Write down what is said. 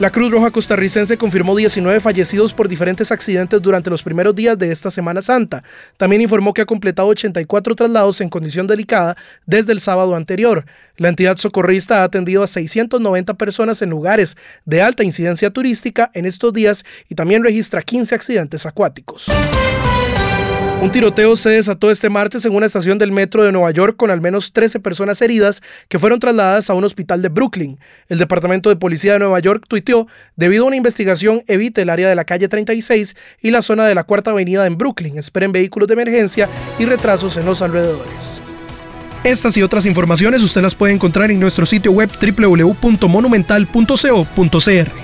La Cruz Roja costarricense confirmó 19 fallecidos por diferentes accidentes durante los primeros días de esta Semana Santa. También informó que ha completado 84 traslados en condición delicada desde el sábado anterior. La entidad socorrista ha atendido a 690 personas en lugares de alta incidencia turística en estos días y también registra 15 accidentes acuáticos. Un tiroteo se desató este martes en una estación del metro de Nueva York con al menos 13 personas heridas que fueron trasladadas a un hospital de Brooklyn. El Departamento de Policía de Nueva York tuiteó, debido a una investigación, evite el área de la calle 36 y la zona de la Cuarta Avenida en Brooklyn. Esperen vehículos de emergencia y retrasos en los alrededores. Estas y otras informaciones usted las puede encontrar en nuestro sitio web www.monumental.co.cr.